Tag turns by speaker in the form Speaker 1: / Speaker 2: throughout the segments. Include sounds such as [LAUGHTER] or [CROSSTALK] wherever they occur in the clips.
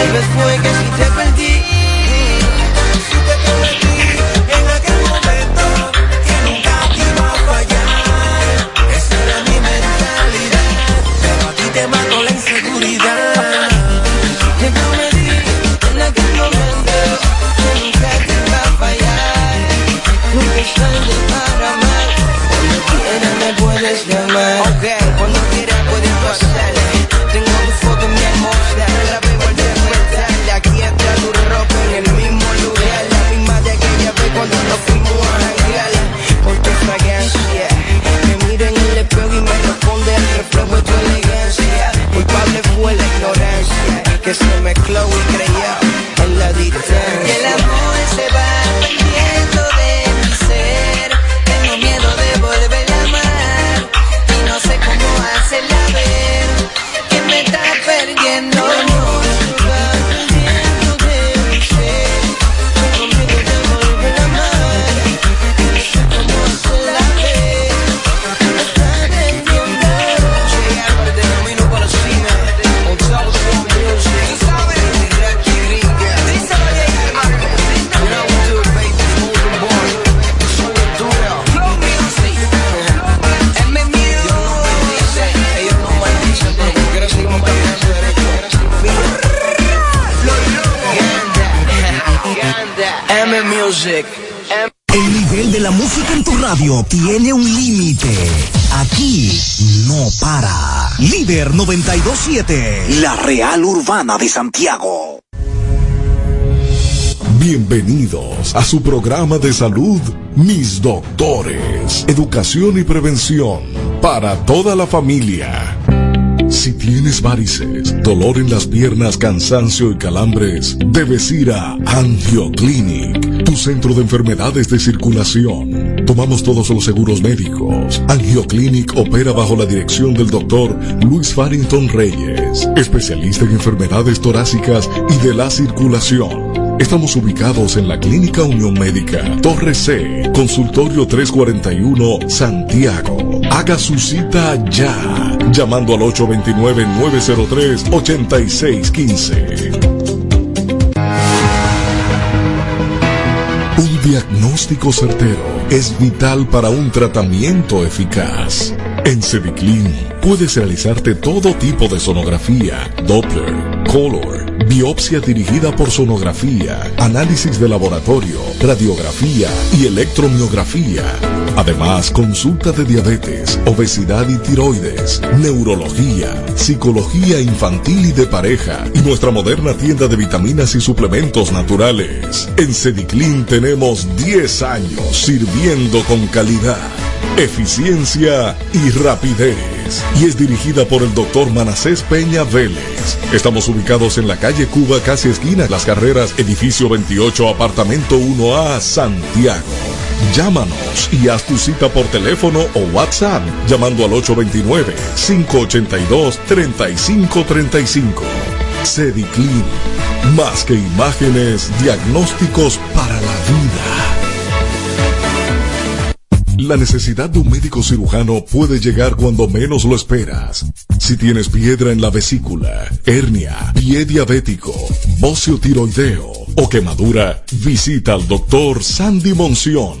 Speaker 1: Tal vez fue que si te
Speaker 2: Real Urbana de Santiago.
Speaker 3: Bienvenidos a su programa de salud, Mis Doctores, Educación y Prevención para toda la familia. Si tienes varices, dolor en las piernas, cansancio y calambres, debes ir a Angioclinic, tu centro de enfermedades de circulación. Tomamos todos los seguros médicos. Angioclinic opera bajo la dirección del doctor Luis Farrington Reyes, especialista en enfermedades torácicas y de la circulación. Estamos ubicados en la Clínica Unión Médica, Torre C, Consultorio 341, Santiago. Haga su cita ya, llamando al 829-903-8615. Un diagnóstico certero es vital para un tratamiento eficaz. En Cediclin puedes realizarte todo tipo de sonografía, Doppler, Color, biopsia dirigida por sonografía, análisis de laboratorio, radiografía y electromiografía. Además, consulta de diabetes, obesidad y tiroides, neurología, psicología infantil y de pareja y nuestra moderna tienda de vitaminas y suplementos naturales. En Cediclin tenemos 10 años sirviendo con calidad eficiencia y rapidez. Y es dirigida por el doctor Manacés Peña Vélez. Estamos ubicados en la calle Cuba, casi esquina, Las Carreras, edificio 28, apartamento 1A, Santiago. Llámanos y haz tu cita por teléfono o WhatsApp llamando al 829-582-3535. Cediclin, más que imágenes, diagnósticos para la vida. La necesidad de un médico cirujano puede llegar cuando menos lo esperas. Si tienes piedra en la vesícula, hernia, pie diabético, bocio tiroideo o quemadura, visita al doctor Sandy Monción,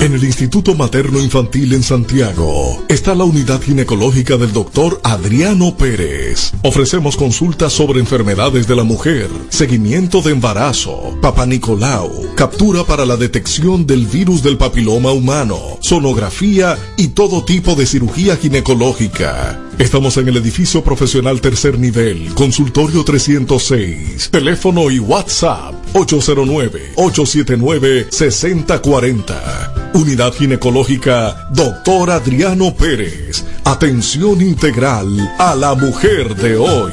Speaker 3: En el Instituto Materno Infantil en Santiago está la unidad ginecológica del doctor Adriano Pérez. Ofrecemos consultas sobre enfermedades de la mujer, seguimiento de embarazo, papá Nicolau, captura para la detección del virus del papiloma humano, sonografía y todo tipo de cirugía ginecológica. Estamos en el edificio profesional tercer nivel, consultorio 306, teléfono y WhatsApp 809-879-6040. Unidad Ginecológica Doctor Adriano Pérez. Atención integral a la mujer de hoy.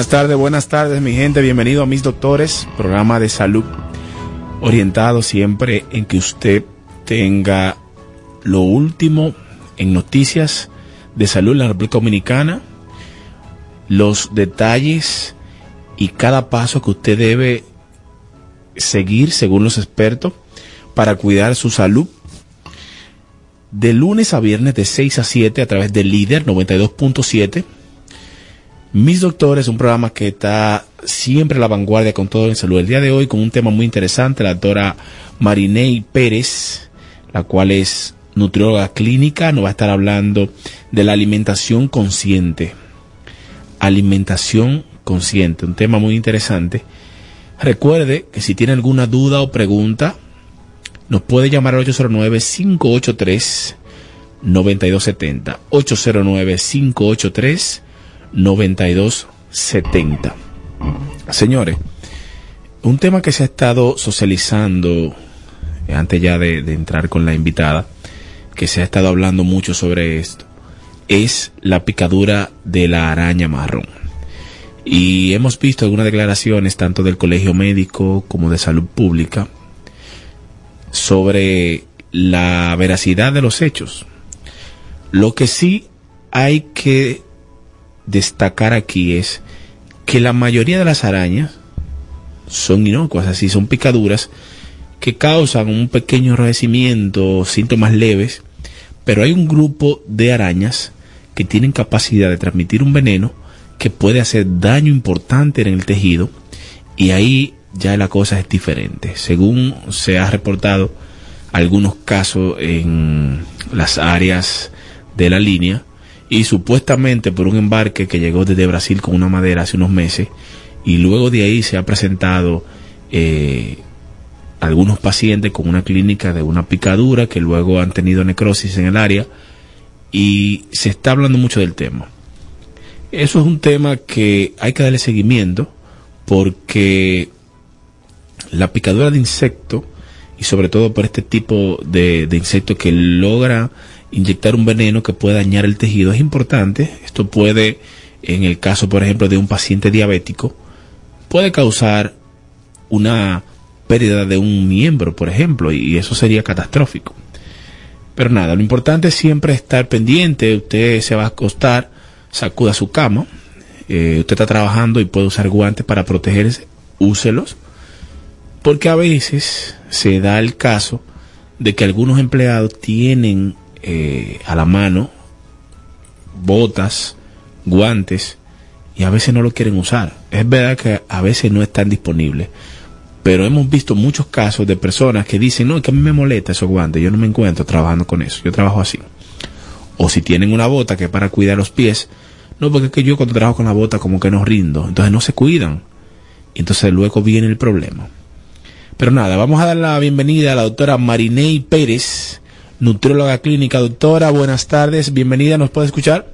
Speaker 4: Buenas tardes, buenas tardes mi gente, bienvenido a Mis Doctores, programa de salud orientado siempre en que usted tenga lo último en noticias de salud en la República Dominicana, los detalles y cada paso que usted debe seguir según los expertos para cuidar su salud. De lunes a viernes de 6 a 7 a través del líder 92.7 mis Doctores, un programa que está siempre a la vanguardia con todo en salud. El día de hoy con un tema muy interesante, la doctora Marinei Pérez, la cual es nutrióloga clínica, nos va a estar hablando de la alimentación consciente. Alimentación consciente, un tema muy interesante. Recuerde que si tiene alguna duda o pregunta, nos puede llamar al 809-583-9270. 809-583-9270. 9270. Señores, un tema que se ha estado socializando eh, antes ya de, de, entrar con la invitada, que se ha estado hablando mucho sobre esto, es la picadura de la araña marrón. Y hemos visto algunas declaraciones tanto del Colegio Médico como de Salud Pública sobre la veracidad de los hechos. Lo que sí hay que destacar aquí es que la mayoría de las arañas son inocuas, así son picaduras que causan un pequeño enrojecimiento, síntomas leves, pero hay un grupo de arañas que tienen capacidad de transmitir un veneno que puede hacer daño importante en el tejido y ahí ya la cosa es diferente. Según se ha reportado algunos casos en las áreas de la línea, y supuestamente por un embarque que llegó desde Brasil con una madera hace unos meses y luego de ahí se ha presentado eh, algunos pacientes con una clínica de una picadura que luego han tenido necrosis en el área y se está hablando mucho del tema. Eso es un tema que hay que darle seguimiento porque la picadura de insecto y sobre todo por este tipo de, de insecto que logra inyectar un veneno que puede dañar el tejido es importante. Esto puede, en el caso, por ejemplo, de un paciente diabético, puede causar una pérdida de un miembro, por ejemplo, y eso sería catastrófico. Pero nada, lo importante es siempre estar pendiente, usted se va a acostar, sacuda su cama, eh, usted está trabajando y puede usar guantes para protegerse, úselos, porque a veces se da el caso de que algunos empleados tienen eh, a la mano botas, guantes, y a veces no lo quieren usar. Es verdad que a veces no están disponibles, pero hemos visto muchos casos de personas que dicen, no, es que a mí me molesta esos guantes, yo no me encuentro trabajando con eso, yo trabajo así. O si tienen una bota que es para cuidar los pies, no, porque es que yo cuando trabajo con la bota como que no rindo, entonces no se cuidan. Entonces luego viene el problema. Pero nada, vamos a dar la bienvenida a la doctora Marinei Pérez, nutrióloga clínica. Doctora, buenas tardes, bienvenida, ¿nos puede escuchar?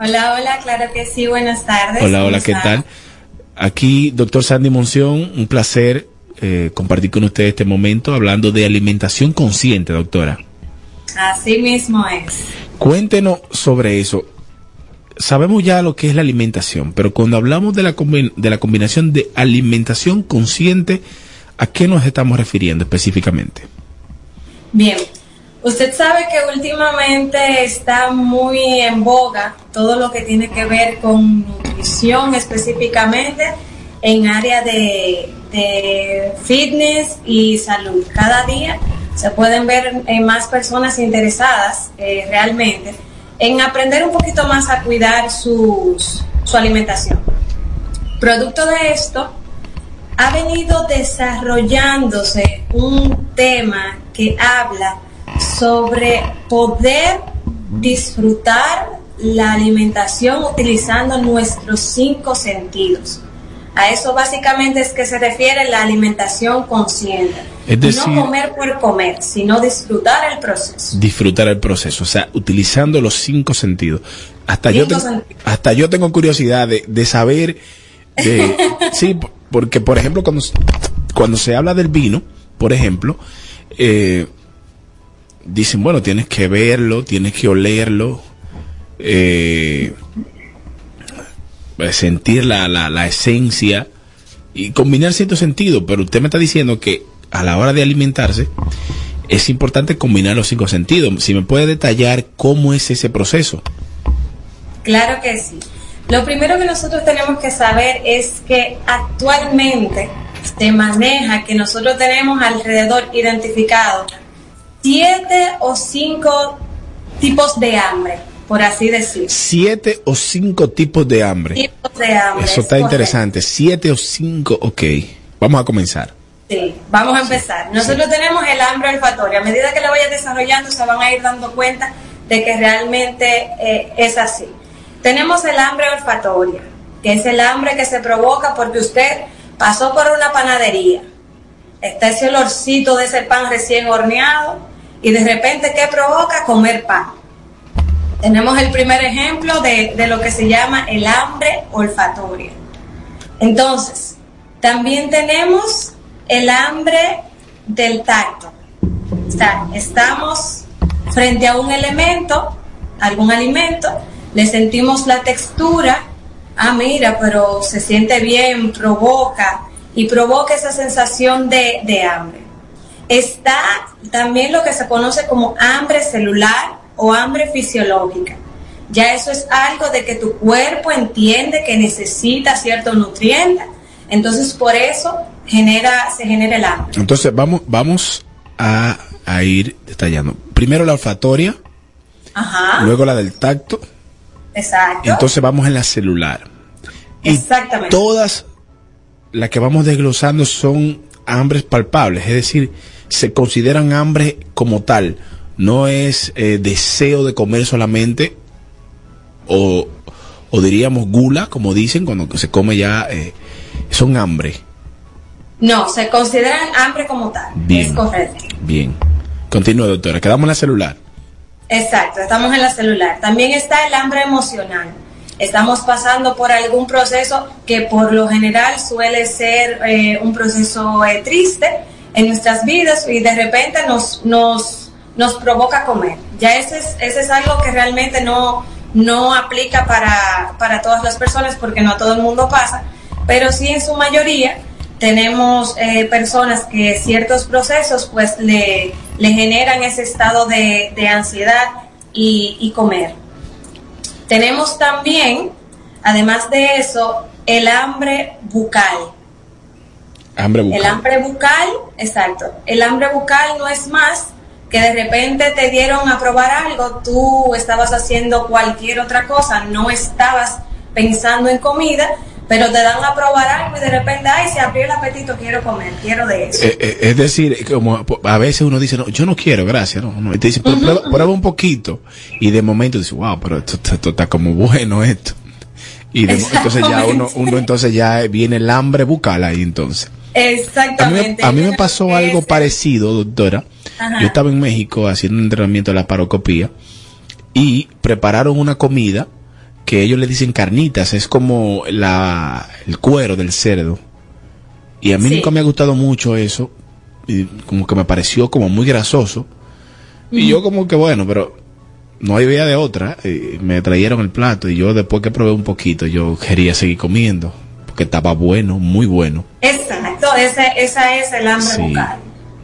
Speaker 5: Hola, hola, claro que sí, buenas tardes.
Speaker 4: Hola, hola, ¿qué tal? Aquí, doctor Sandy Monción, un placer eh, compartir con usted este momento hablando de alimentación consciente, doctora.
Speaker 5: Así mismo es.
Speaker 4: Cuéntenos sobre eso. Sabemos ya lo que es la alimentación, pero cuando hablamos de la, de la combinación de alimentación consciente, ¿a qué nos estamos refiriendo específicamente?
Speaker 5: Bien, Usted sabe que últimamente está muy en boga todo lo que tiene que ver con nutrición específicamente en área de, fitness y salud. Cada día se pueden ver eh, más personas interesadas eh, realmente en aprender un poquito más a cuidar sus, su alimentación. Producto de esto, ha venido desarrollándose un tema que habla sobre poder disfrutar la alimentación utilizando nuestros cinco sentidos. A eso básicamente es que se refiere la alimentación consciente. Es decir, no comer por comer, sino disfrutar el proceso.
Speaker 4: Disfrutar el proceso, o sea, utilizando los cinco sentidos. Hasta, yo, tengo, hasta yo tengo curiosidad de, saber, de, [LAUGHS] sí, porque por ejemplo cuando, cuando se habla del vino, por ejemplo, eh, dicen, bueno, tienes que verlo, tienes que olerlo, eh, sentir la, la, la, esencia y combinar cierto sentido, pero usted me está diciendo que a la hora de alimentarse es importante combinar los cinco sentidos. Si me puede detallar cómo es ese proceso.
Speaker 5: Claro que sí. Lo primero que nosotros tenemos que saber es que actualmente se maneja que nosotros tenemos alrededor identificado siete o cinco tipos de hambre, por así decir.
Speaker 4: Siete o cinco tipos de hambre.
Speaker 5: Tipos de hambre.
Speaker 4: Eso está interesante. Siete o cinco, ok. Vamos a comenzar.
Speaker 5: Sí, vamos a empezar. Nosotros tenemos el hambre olfatorio. A medida que lo vaya desarrollando, se van a ir dando cuenta de que realmente eh, es así. Tenemos el hambre olfatoria, que es el hambre que se provoca porque usted pasó por una panadería, está ese olorcito de ese pan recién horneado y de repente, ¿qué provoca? Comer pan. Tenemos el primer ejemplo de, lo que se llama el hambre olfatoria. Entonces, también tenemos el hambre del tacto. Estamos frente a un elemento, algún alimento, le sentimos la textura, ah, mira, pero se siente bien, provoca, y provoca esa sensación de, de hambre. Está también lo que se conoce como hambre celular o hambre fisiológica. Ya eso es algo de que tu cuerpo entiende que necesita cierto nutriente, entonces por eso genera, se genera el hambre.
Speaker 4: Entonces vamos, vamos a, a ir detallando. Primero la olfatoria, luego la del tacto.
Speaker 5: Exacto.
Speaker 4: Entonces vamos en la celular.
Speaker 5: Exactamente.
Speaker 4: todas las que vamos desglosando son hambres palpables, es decir, se consideran hambre como tal, no es eh, deseo de comer solamente o, o, diríamos gula, como dicen, cuando se come ya, eh, son hambre.
Speaker 5: No, se consideran hambre como tal.
Speaker 4: Bien, es correcto. Bien. Continúa, doctora. Quedamos en la celular.
Speaker 5: Exacto, estamos en la celular. También está el hambre emocional estamos pasando por algún proceso que por lo general suele ser eh, un proceso eh, triste en nuestras vidas y de repente nos, nos, nos provoca comer. Ya ese es, ese es algo que realmente no, no aplica para, para todas las personas porque no a todo el mundo pasa, pero sí en su mayoría tenemos eh, personas que ciertos procesos pues le, le generan ese estado de, de ansiedad y, y comer. Tenemos también, además de eso, el hambre bucal.
Speaker 4: Hambre bucal.
Speaker 5: El hambre bucal, exacto. El hambre bucal no es más que de repente te dieron a probar algo, tú estabas haciendo cualquier otra cosa, no estabas pensando en comida, pero te dan a probar algo y de repente, ay, se abrió el apetito, quiero comer, quiero de eso.
Speaker 4: Eh, eh, es decir, como a veces uno dice, no, yo no quiero, gracias, no, no. Y te dice, pero prueba, prueba un poquito. Y de momento dice, wow, pero esto, esto- esto está como bueno esto. Y de- entonces ya uno, uno entonces ya viene el hambre bucal ahí entonces. A mí, me-
Speaker 5: Exactamente.
Speaker 4: a mí me pasó algo parecido, doctora.
Speaker 5: Ajá.
Speaker 4: Yo estaba en México haciendo un entrenamiento de la parocopía y prepararon una comida que ellos le dicen carnitas, es como la, el cuero del cerdo. Y a mí
Speaker 5: Sí.
Speaker 4: nunca me ha gustado mucho eso, y como que me pareció como muy grasoso. Y yo como que bueno, pero no había de otra. y me trajeron el plato y yo después que probé un poquito, yo quería seguir comiendo, porque estaba bueno, muy bueno.
Speaker 5: Exacto, ese, esa es el hambre
Speaker 4: Sí.
Speaker 5: bucal.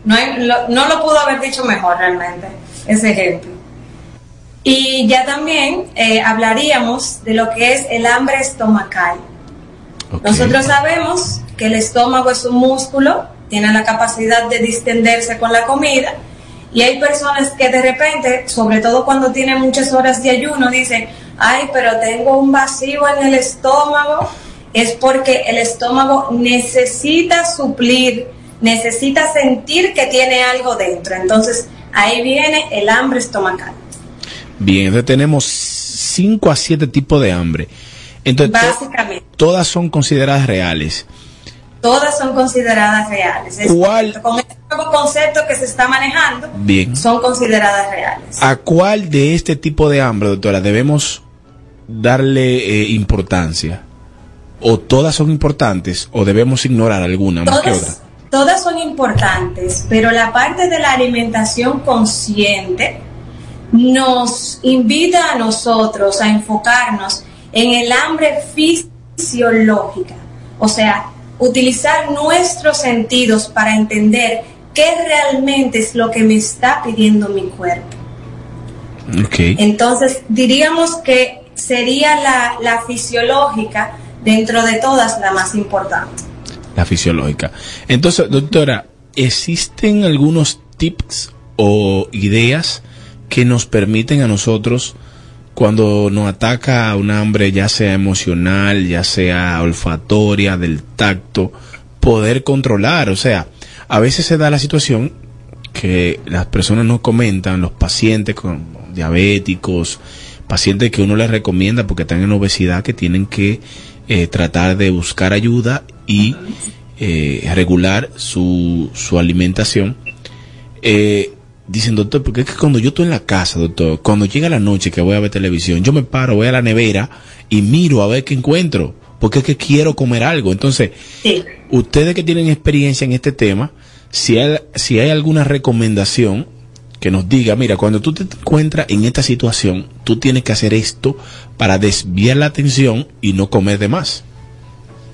Speaker 5: No, hay- lo, no lo pudo haber dicho mejor realmente, ese ejemplo. Y ya también eh, hablaríamos de lo que es el hambre estomacal. Nosotros sabemos que el estómago es un músculo, tiene la capacidad de distenderse con la comida y hay personas que de repente, sobre todo cuando tienen muchas horas de ayuno, dicen, ay, pero tengo un vacío en el estómago, es porque el estómago necesita suplir, necesita sentir que tiene algo dentro. Entonces ahí viene el hambre estomacal.
Speaker 4: Bien, entonces tenemos 5 a 7 tipos de hambre. Entonces, to-
Speaker 5: Básicamente.
Speaker 4: todas son consideradas reales.
Speaker 5: todas son consideradas reales. Es
Speaker 4: ¿Cuál?
Speaker 5: Con este nuevo concepto que se está manejando,
Speaker 4: Bien.
Speaker 5: son consideradas reales.
Speaker 4: ¿A cuál de este tipo de hambre, doctora, debemos darle eh, importancia? ¿O todas son importantes o debemos ignorar alguna más que otra?
Speaker 5: Todas, son importantes, pero la parte de la alimentación consciente nos invita a nosotros a enfocarnos en el hambre fisiológica, o sea, utilizar nuestros sentidos para entender qué realmente es lo que me está pidiendo mi cuerpo.
Speaker 4: Ok.
Speaker 5: Entonces, diríamos que sería la, la fisiológica dentro de todas la más importante.
Speaker 4: La fisiológica. Entonces, doctora, ¿existen algunos tips o ideas que nos permiten a nosotros, cuando nos ataca un hambre, ya sea emocional, ya sea olfatoria, del tacto, poder controlar? O sea, a veces se da la situación que las personas nos comentan, los pacientes con diabéticos, pacientes que uno les recomienda porque están en obesidad, que tienen que eh, tratar de buscar ayuda y eh, regular su, su alimentación. Eh, dicen, doctor, porque es que cuando yo estoy en la casa, doctor, cuando llega la noche que voy a ver televisión, yo me paro, voy a la nevera y miro a ver qué encuentro, porque es que quiero comer algo. Entonces,
Speaker 5: Sí.
Speaker 4: ustedes que tienen experiencia en este tema, si hay, si hay alguna recomendación que nos diga, mira, cuando tú te encuentras en esta situación, tú tienes que hacer esto para desviar la atención y no comer de más.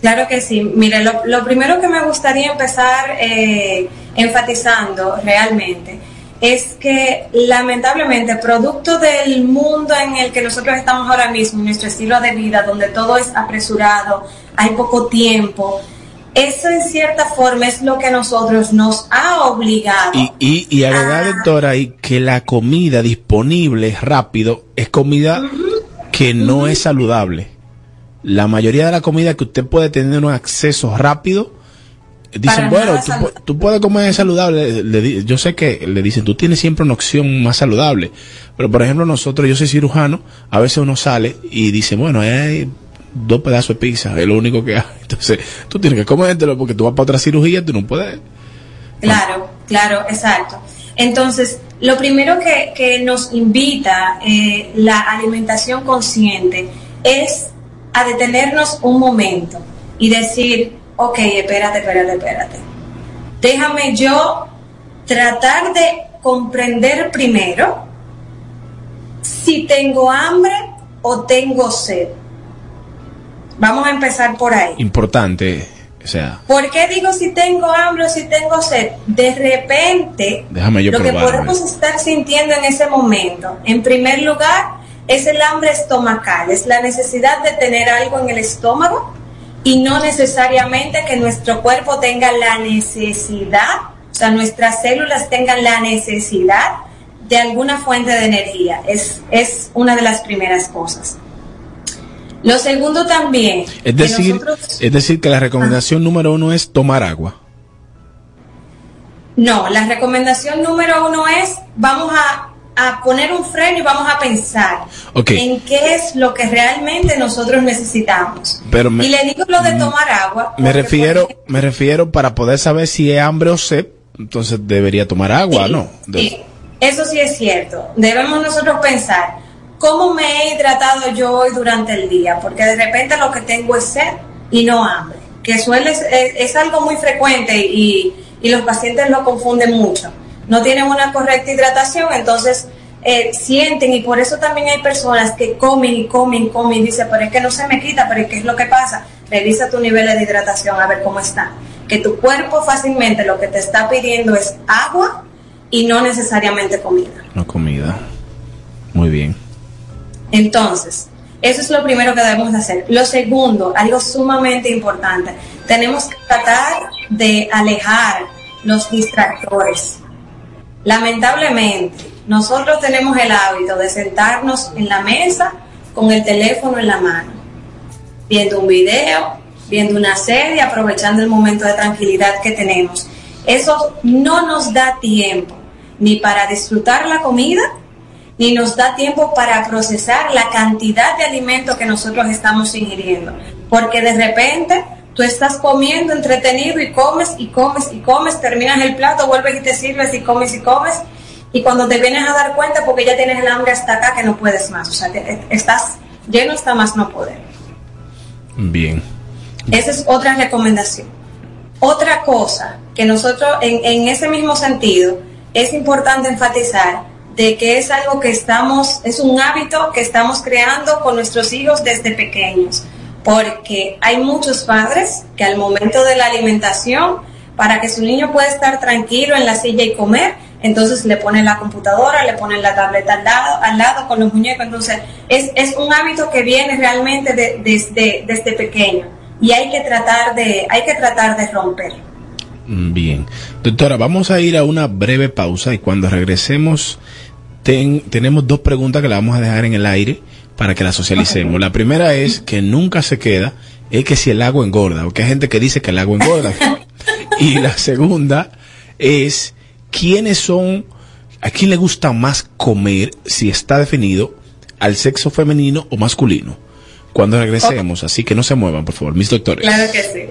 Speaker 5: Claro que sí. Mire, lo, lo primero que me gustaría empezar eh, enfatizando realmente es que lamentablemente, producto del mundo en el que nosotros estamos ahora mismo, nuestro estilo de vida, donde todo es apresurado, hay poco tiempo, eso en cierta forma es lo que a nosotros nos ha obligado.
Speaker 4: Y, y, y agregar,
Speaker 5: Ah.
Speaker 4: doctora, ahí que la comida disponible rápido es comida que no es saludable. La mayoría de la comida que usted puede tener un acceso rápido, dicen,
Speaker 5: Para
Speaker 4: bueno, tú, puedes comer saludable. Le yo sé que le dicen, tú tienes siempre una opción más saludable. Pero, por ejemplo, nosotros, yo soy cirujano, a veces uno sale y dice, bueno, hay dos pedazos de pizza, es lo único que hay. [LAUGHS] Entonces, tú tienes que comértelo porque tú vas para otra cirugía, tú no puedes.
Speaker 5: Claro, claro, exacto. Entonces, lo primero que, que nos invita eh, la alimentación consciente es a detenernos un momento y decir, ok, espérate, espérate, espérate. Déjame yo tratar de comprender primero si tengo hambre o tengo sed. Vamos a empezar por ahí.
Speaker 4: Importante. O sea,
Speaker 5: ¿Por qué digo si tengo hambre o si tengo sed? De repente,
Speaker 4: Déjame yo
Speaker 5: lo que podemos estar sintiendo en ese momento, en primer lugar, es el hambre estomacal, es la necesidad de tener algo en el estómago y no necesariamente que nuestro cuerpo tenga la necesidad, o sea, nuestras células tengan la necesidad de alguna fuente de energía. Es, es una de las primeras cosas. Lo segundo también,
Speaker 4: es decir,
Speaker 5: nosotros-
Speaker 4: es decir que la recomendación número uno es tomar agua.
Speaker 5: No, la recomendación número uno es, vamos a, a poner un freno y vamos a pensar en qué es lo que realmente nosotros necesitamos.
Speaker 4: Pero me-
Speaker 5: y le digo lo de tomar agua.
Speaker 4: Me refiero, me refiero para poder saber si es hambre o sed, entonces debería tomar agua,
Speaker 5: sí,
Speaker 4: ¿no? De-
Speaker 5: sí, eso sí es cierto. Debemos nosotros pensar, ¿cómo me he hidratado yo hoy durante el día? Porque de repente lo que tengo es sed y no hambre, que suele, es, es algo muy frecuente y, y los pacientes lo confunden mucho. No tienen una correcta hidratación, entonces eh, sienten y por eso también hay personas que comen y comen y comen y dicen, pero es que no se me quita, pero ¿qué es lo que pasa? Revisa tu nivel de hidratación a ver cómo está. Que tu cuerpo fácilmente lo que te está pidiendo es agua y no necesariamente comida.
Speaker 4: No comida. Muy bien.
Speaker 5: Entonces, eso es lo primero que debemos de hacer. Lo segundo, algo sumamente importante, tenemos que tratar de alejar los distractores. Lamentablemente, nosotros tenemos el hábito de sentarnos en la mesa con el teléfono en la mano, viendo un video, viendo una serie, aprovechando el momento de tranquilidad que tenemos. Eso no nos da tiempo ni para disfrutar la comida, ni nos da tiempo para procesar la cantidad de alimento que nosotros estamos ingiriendo. Porque de repente tú estás comiendo entretenido y comes y comes y comes, terminas el plato, vuelves y te sirves y comes y comes. Y cuando te vienes a dar cuenta, porque ya tienes el hambre hasta acá, que no puedes más. O sea, te- estás lleno hasta más no poder.
Speaker 4: Bien.
Speaker 5: Esa es otra recomendación. Otra cosa que nosotros, en, en ese mismo sentido, es importante enfatizar de que es algo que estamos, es un hábito que estamos creando con nuestros hijos desde pequeños, porque hay muchos padres que al momento de la alimentación, para que su niño pueda estar tranquilo en la silla y comer, entonces le ponen la computadora, le ponen la tableta al lado, al lado con los muñecos, entonces es, es un hábito que viene realmente de- desde, desde pequeño y hay que tratar de, hay que tratar de romper.
Speaker 4: Mm, Bien. Doctora, vamos a ir a una breve pausa y cuando regresemos ten- tenemos dos preguntas que la vamos a dejar en el aire para que la socialicemos. La primera es que nunca se queda, es que si el agua engorda, porque hay gente que dice que el agua engorda. [LAUGHS] y la segunda es quiénes son, a quién le gusta más comer, si está definido, al sexo femenino o masculino. Cuando regresemos, así que no se muevan, por favor, mis doctores.
Speaker 5: Claro que sí.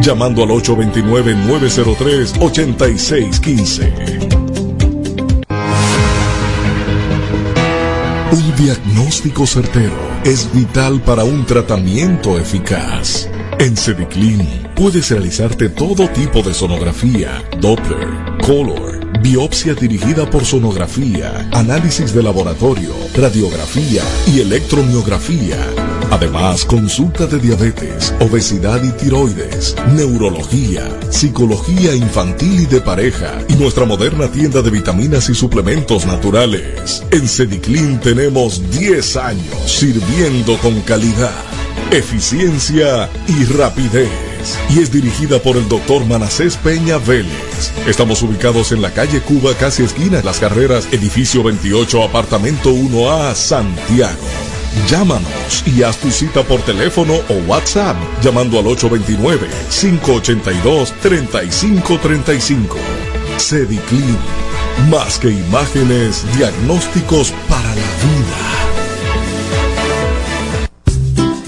Speaker 3: llamando al 829-903-8615. Un diagnóstico certero es vital para un tratamiento eficaz. En Cediclin puedes realizarte todo tipo de sonografía, Doppler, Color, biopsia dirigida por sonografía, análisis de laboratorio, radiografía y electromiografía. Además, consulta de diabetes, obesidad y tiroides, neurología, psicología infantil y de pareja y nuestra moderna tienda de vitaminas y suplementos naturales. En Cediclin tenemos 10 años sirviendo con calidad, eficiencia y rapidez. Y es dirigida por el doctor Manacés Peña Vélez. Estamos ubicados en la calle Cuba, casi esquina Las Carreras, edificio 28, apartamento 1A, Santiago. Llámanos y haz tu cita por teléfono o WhatsApp llamando al 829-582-3535. Cediclin, más que imágenes, diagnósticos para la vida.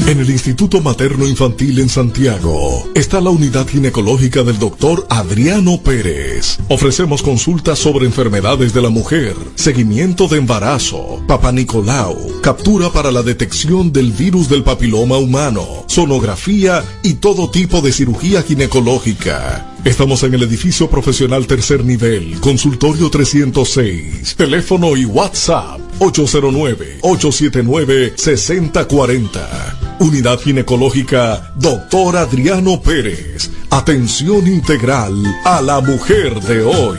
Speaker 3: En el Instituto Materno Infantil en Santiago está la unidad ginecológica del doctor Adriano Pérez. Ofrecemos consultas sobre enfermedades de la mujer, seguimiento de embarazo, papá Nicolau, captura para la detección del virus del papiloma humano, sonografía y todo tipo de cirugía ginecológica. Estamos en el edificio profesional tercer nivel, consultorio 306, teléfono y WhatsApp 809-879-6040. Unidad Ginecológica Doctor Adriano Pérez. Atención integral a la mujer de hoy.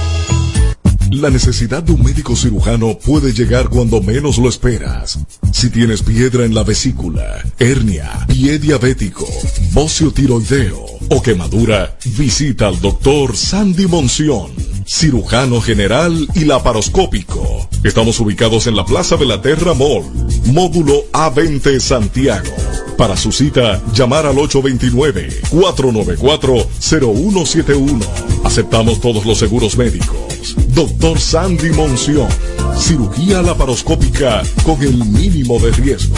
Speaker 3: La necesidad de un médico cirujano puede llegar cuando menos lo esperas. Si tienes piedra en la vesícula, hernia, pie diabético, bocio tiroideo o quemadura, visita al doctor Sandy Monción, cirujano general y laparoscópico. Estamos ubicados en la Plaza de la Terra Mall, módulo A20 Santiago. Para su cita, llamar al 829-494-0171. Aceptamos todos los seguros médicos. Doctor Sandy Monción. Cirugía laparoscópica con el mínimo de riesgo.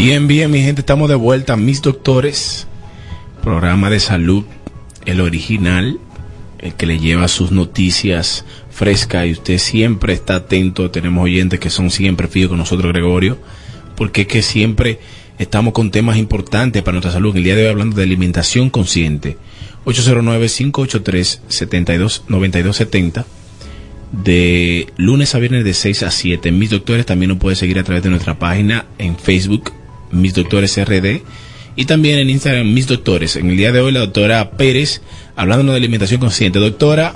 Speaker 4: Bien, bien, mi gente, estamos de vuelta. Mis doctores, programa de salud, el original, el que le lleva sus noticias frescas y usted siempre está atento. Tenemos oyentes que son siempre fijos con nosotros, Gregorio, porque es que siempre estamos con temas importantes para nuestra salud. El día de hoy hablando de alimentación consciente. 809-583-729270 de lunes a viernes de 6 a 7. Mis doctores también nos puede seguir a través de nuestra página en Facebook, Mis Doctores RD, y también en Instagram, Mis Doctores. En el día de hoy, la doctora Pérez, hablándonos de alimentación consciente. Doctora,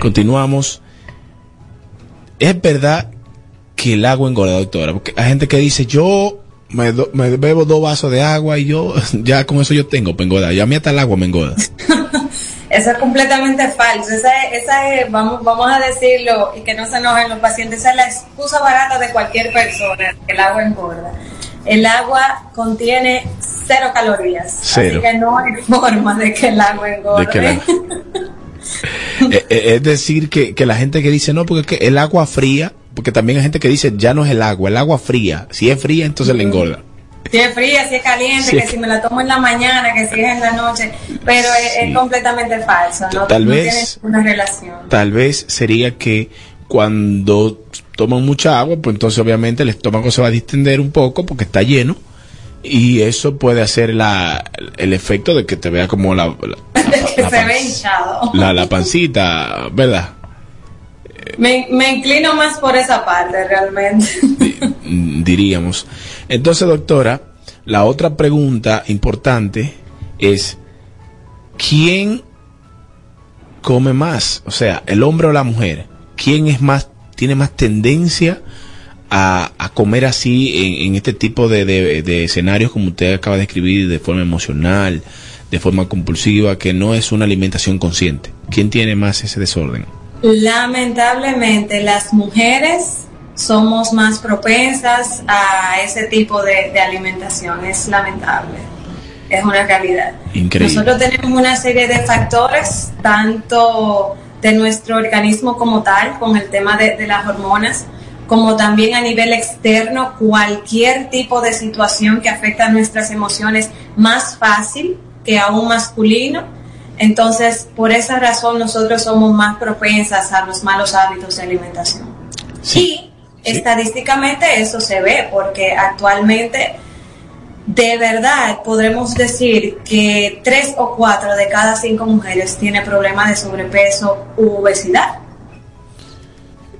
Speaker 4: continuamos. ¿Es verdad que el agua engorda, doctora? Porque hay gente que dice, yo me, bebo dos vasos de agua y yo, [LAUGHS] ya con eso yo tengo para engordar. Ya a mí hasta el agua me engorda. [LAUGHS]
Speaker 5: Eso es completamente falso. Esa es, esa es, vamos, vamos a decirlo y que no se enojen los pacientes, esa es la excusa barata de cualquier persona, que el agua engorda. El agua contiene cero calorías.
Speaker 4: Cero.
Speaker 5: Así que no hay [LAUGHS] forma de que el agua engorde.
Speaker 4: De que la- [LAUGHS] Eh, eh, es decir, que, que la gente que dice, no, porque el agua fría, porque también hay gente que dice, ya no es el agua, el agua fría. Si es fría, entonces le engorda.
Speaker 5: Si es fría, si es caliente,
Speaker 4: Sí.
Speaker 5: que si me la tomo en la mañana, que si es en la noche, pero es, completamente falso, no,
Speaker 4: Tal
Speaker 5: no
Speaker 4: vez-
Speaker 5: tiene una relación.
Speaker 4: Tal vez sería que cuando toman mucha agua, pues entonces obviamente el estómago se va a distender un poco porque está lleno y eso puede hacer la, el efecto de que te vea como la, la, [LAUGHS]
Speaker 5: que
Speaker 4: la
Speaker 5: se
Speaker 4: pan-
Speaker 5: ve hinchado.
Speaker 4: la- la pancita, ¿verdad?
Speaker 5: Me, me inclino más por esa parte realmente.
Speaker 4: Diríamos. Entonces, doctora, la otra pregunta importante es, ¿quién come más? O sea, el hombre o la mujer. ¿Quién es más, tiene más tendencia a, a comer así en, en este tipo de, de- de escenarios como usted acaba de escribir, de forma emocional, de forma compulsiva, que no es una alimentación consciente? ¿Quién tiene más ese desorden?
Speaker 5: Lamentablemente las mujeres somos más propensas a ese tipo de, de alimentación. Es lamentable, es una realidad.
Speaker 4: Increíble.
Speaker 5: Nosotros tenemos una serie de factores, tanto de nuestro organismo como tal, con el tema de, de las hormonas, como también a nivel externo, cualquier tipo de situación que afecta a nuestras emociones más fácil que a un masculino. Entonces, por esa razón, nosotros somos más propensas a los malos hábitos de alimentación.
Speaker 4: Sí,
Speaker 5: y estadísticamente eso se ve, porque actualmente, de verdad, podremos decir que tres o cuatro de cada cinco mujeres tiene problemas de sobrepeso u obesidad.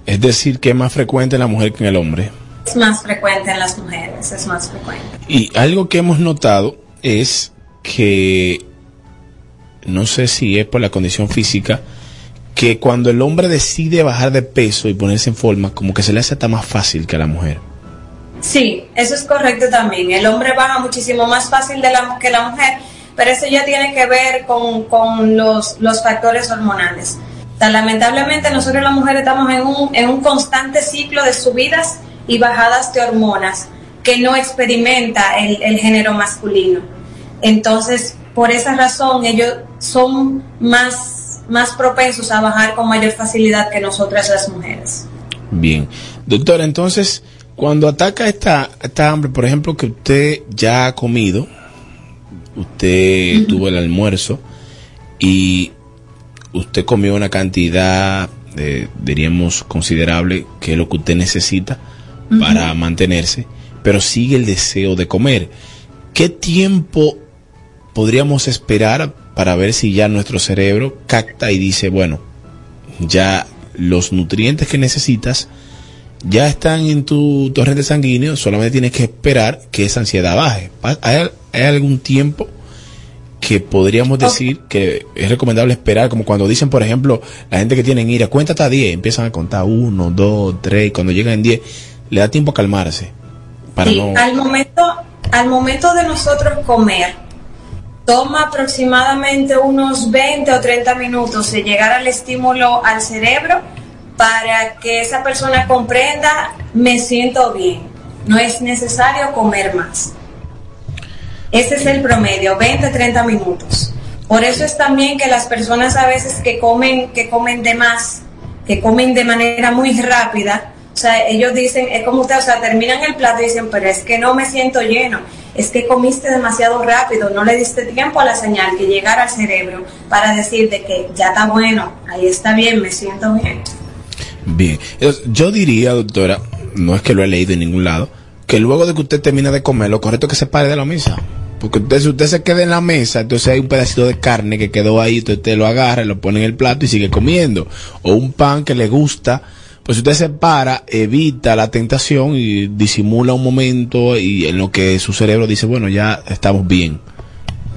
Speaker 4: Es decir, que es más frecuente en la mujer que en el hombre.
Speaker 5: Es más frecuente en las mujeres, es más frecuente.
Speaker 4: Y algo que hemos notado es que, no sé si es por la condición física, que cuando el hombre decide bajar de peso y ponerse en forma, como que se le hace hasta más fácil que a la mujer.
Speaker 5: Sí, eso es correcto también. El hombre baja muchísimo más fácil de la, que la mujer, pero eso ya tiene que ver con, con los, los factores hormonales. Lamentablemente nosotros las mujeres estamos en un, en un constante ciclo de subidas y bajadas de hormonas que no experimenta el, el género masculino. Entonces, por esa razón, ellos son más, más propensos a bajar con mayor facilidad que nosotras las mujeres.
Speaker 4: Bien. Doctora, entonces, cuando ataca esta, esta hambre, por ejemplo, que usted ya ha comido, usted tuvo el almuerzo y usted comió una cantidad, eh, diríamos, considerable, que es lo que usted necesita para mantenerse, pero sigue el deseo de comer. ¿Qué tiempo podríamos esperar para ver si ya nuestro cerebro capta y dice, bueno, ya los nutrientes que necesitas ya están en tu torrente sanguíneo, solamente tienes que esperar que esa ansiedad baje. ¿Hay, hay algún tiempo que podríamos decir que es recomendable esperar? Como cuando dicen, por ejemplo, la gente que tienen ira, cuenta hasta 10, empiezan a contar 1, 2, 3, cuando llegan en 10, le da tiempo a calmarse. Para
Speaker 5: Sí,
Speaker 4: no...
Speaker 5: al momento, al momento de nosotros comer, toma aproximadamente unos 20 o 30 minutos de llegar al estímulo al cerebro para que esa persona comprenda, me siento bien, no es necesario comer más. Ese es el promedio, 20 30 minutos. Por eso es también que las personas a veces que comen, que comen de más, que comen de manera muy rápida, o sea, ellos dicen, es como usted, o sea, terminan el plato y dicen, pero es que no me siento lleno, es que comiste demasiado rápido, no le diste tiempo a la señal que llegara al cerebro para decirte que ya está bueno, ahí está bien, me siento bien.
Speaker 4: Bien, yo diría, doctora, no es que lo he leído en ningún lado, que luego de que usted termine de comer, lo correcto es que se pare de la mesa. Porque usted, si usted se queda en la mesa, entonces hay un pedacito de carne que quedó ahí, entonces usted lo agarra, lo pone en el plato y sigue comiendo. O un pan que le gusta, pues si usted se para, evita la tentación y disimula un momento y en lo que su cerebro dice, bueno, ya estamos bien.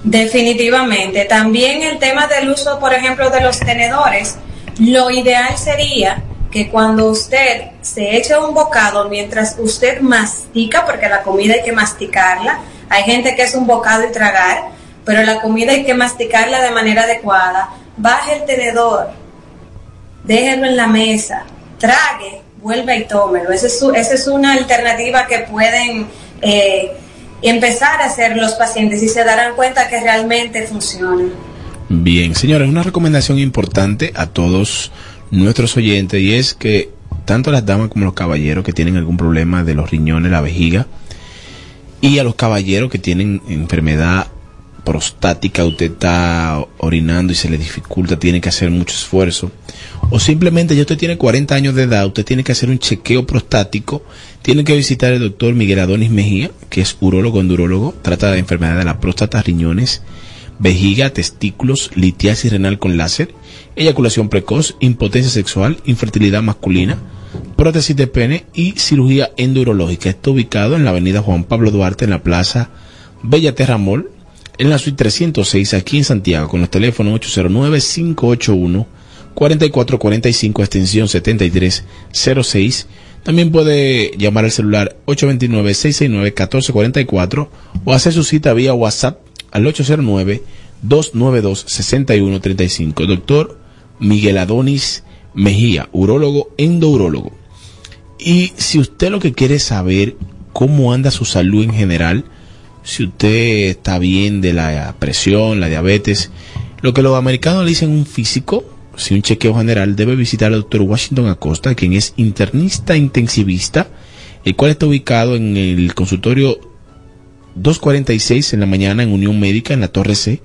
Speaker 5: Definitivamente. También el tema del uso, por ejemplo, de los tenedores. Lo ideal sería que cuando usted se eche un bocado mientras usted mastica, porque la comida hay que masticarla, hay gente que es un bocado y tragar, pero la comida hay que masticarla de manera adecuada. Baje el tenedor, déjelo en la mesa, trague, vuelva y tómelo. Esa es, esa es una alternativa que pueden eh, empezar a hacer los pacientes y se darán cuenta que realmente funciona.
Speaker 4: Bien, señores, una recomendación importante a todos nuestros oyentes y es que tanto las damas como los caballeros que tienen algún problema de los riñones, la vejiga, y a los caballeros que tienen enfermedad prostática, usted está orinando y se le dificulta, tiene que hacer mucho esfuerzo, o simplemente ya usted tiene 40 años de edad, usted tiene que hacer un chequeo prostático, tiene que visitar al doctor Miguel Adonis Mejía, que es urólogo endurólogo, trata de enfermedad de la próstata, riñones, vejiga, testículos, litiasis renal con láser, eyaculación precoz, impotencia sexual, infertilidad masculina, prótesis de pene y cirugía endurológica. Está ubicado en la avenida Juan Pablo Duarte, en la plaza Bella Terra Mall, en la suite 306, aquí en Santiago, con los teléfonos 809-581-4445, extensión 7306. También puede llamar al celular 829-669-1444 o hacer su cita vía WhatsApp al 809-292-6135. Doctor Miguel Adonis Mejía, urólogo, endourólogo. Y si usted lo que quiere es saber cómo anda su salud en general, si usted está bien de la presión, la diabetes, lo que los americanos le dicen un físico, si un chequeo general, debe visitar al doctor Washington Acosta, quien es internista intensivista, el cual está ubicado en el consultorio 246 en la mañana en Unión Médica en la Torre C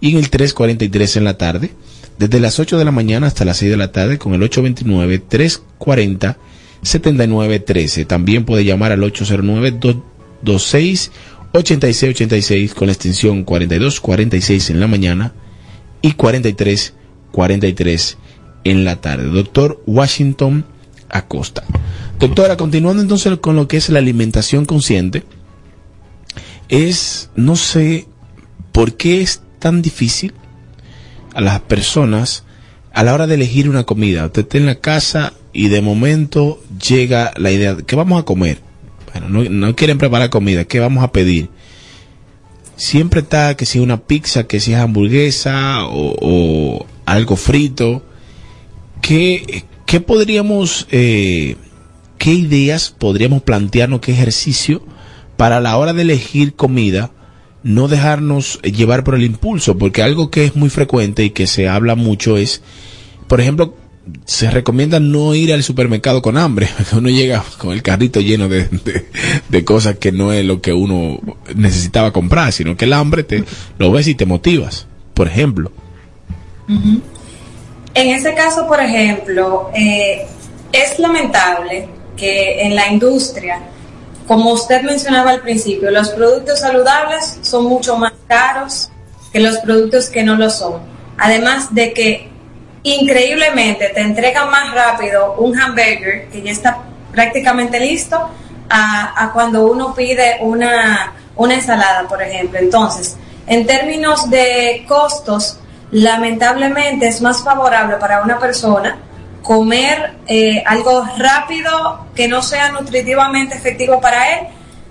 Speaker 4: y en el 343 en la tarde, desde las 8 de la mañana hasta las 6 de la tarde con el 829-340-7913. También puede llamar al 809-226-8686 con la extensión 4246 en la mañana y 4343 en la tarde. Doctor Washington Acosta. Doctora, continuando entonces con lo que es la alimentación consciente, es, no sé, ¿por qué es tan difícil a las personas a la hora de elegir una comida? Usted está en la casa y de momento llega la idea, de ¿qué vamos a comer? Bueno, no, no quieren preparar comida, ¿qué vamos a pedir? Siempre está que si una pizza, que si es hamburguesa o, o algo frito. ¿Qué, qué podríamos, eh, qué ideas podríamos plantearnos, qué ejercicio para la hora de elegir comida, no dejarnos llevar por el impulso, porque algo que es muy frecuente y que se habla mucho es, por ejemplo, se recomienda no ir al supermercado con hambre, [LAUGHS] uno llega con el carrito lleno de, de, cosas que no es lo que uno necesitaba comprar, sino que el hambre te lo ves y te motivas, por ejemplo.
Speaker 5: En ese caso, por ejemplo, eh, es lamentable que en la industria como usted mencionaba al principio, los productos saludables son mucho más caros que los productos que no lo son. Además de que increíblemente te entregan más rápido un hamburger que ya está prácticamente listo a, cuando uno pide una, una ensalada, por ejemplo. Entonces, en términos de costos, lamentablemente es más favorable para una persona comer eh, algo rápido que no sea nutritivamente efectivo para él,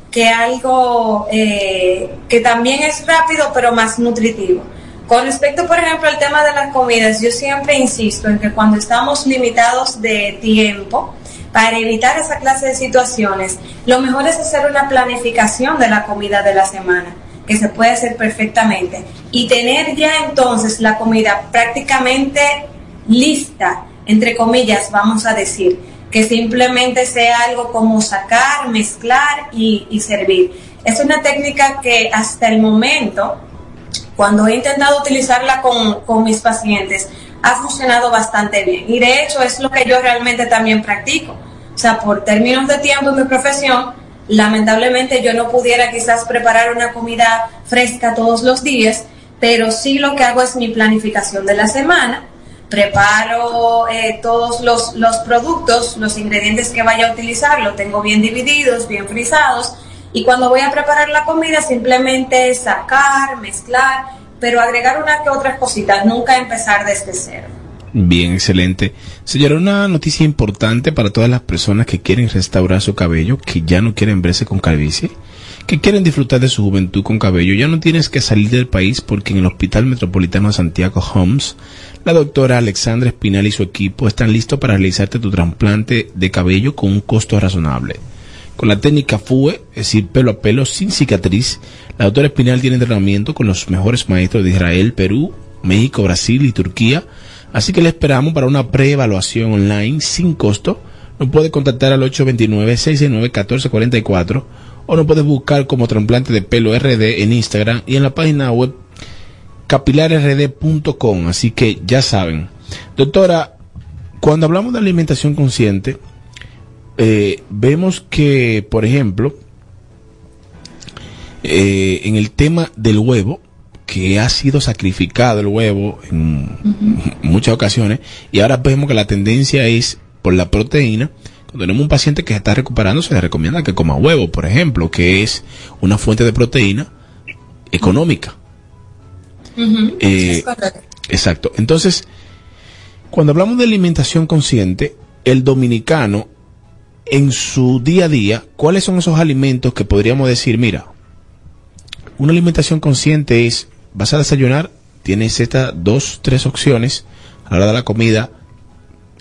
Speaker 5: que algo eh, que también es rápido pero más nutritivo. Con respecto, por ejemplo, al tema de las comidas, yo siempre insisto en que cuando estamos limitados de tiempo, para evitar esa clase de situaciones, lo mejor es hacer una planificación de la comida de la semana, que se puede hacer perfectamente, y tener ya entonces la comida prácticamente lista entre comillas, vamos a decir, que simplemente sea algo como sacar, mezclar y, servir. Es una técnica que hasta el momento, cuando he intentado utilizarla con, con mis pacientes, ha funcionado bastante bien. Y de hecho es lo que yo realmente también practico. O sea, por términos de tiempo en mi profesión, lamentablemente yo no pudiera quizás preparar una comida fresca todos los días, pero sí lo que hago es mi planificación de la semana preparo eh, todos los, los, productos, los ingredientes que vaya a utilizar, los tengo bien divididos, bien frisados, y cuando voy a preparar la comida simplemente sacar, mezclar, pero agregar una que otras cositas, nunca empezar desde cero.
Speaker 4: Bien, excelente. Señora, una noticia importante para todas las personas que quieren restaurar su cabello, que ya no quieren verse con calvicie que quieren disfrutar de su juventud con cabello, ya no tienes que salir del país porque en el Hospital Metropolitano de Santiago Homes, la doctora Alexandra Espinal y su equipo están listos para realizarte tu trasplante de cabello con un costo razonable. Con la técnica FUE, es decir, pelo a pelo sin cicatriz, la doctora Espinal tiene entrenamiento con los mejores maestros de Israel, Perú, México, Brasil y Turquía, así que le esperamos para una preevaluación online sin costo. Nos puede contactar al 829-669-1444 o no puedes buscar como trasplante de pelo RD en Instagram y en la página web capilarrd.com. Así que ya saben. Doctora, cuando hablamos de alimentación consciente, eh, vemos que, por ejemplo, eh, en el tema del huevo, que ha sido sacrificado el huevo en muchas ocasiones, y ahora vemos que la tendencia es por la proteína, tenemos un paciente que está recuperando, se le recomienda que coma huevo, por ejemplo, que es una fuente de proteína económica. Eh, exacto. Entonces, cuando hablamos de alimentación consciente, el dominicano, en su día a día, ¿cuáles son esos alimentos que podríamos decir, mira, una alimentación consciente es, vas a desayunar, tienes estas dos, tres opciones, a la hora de la comida,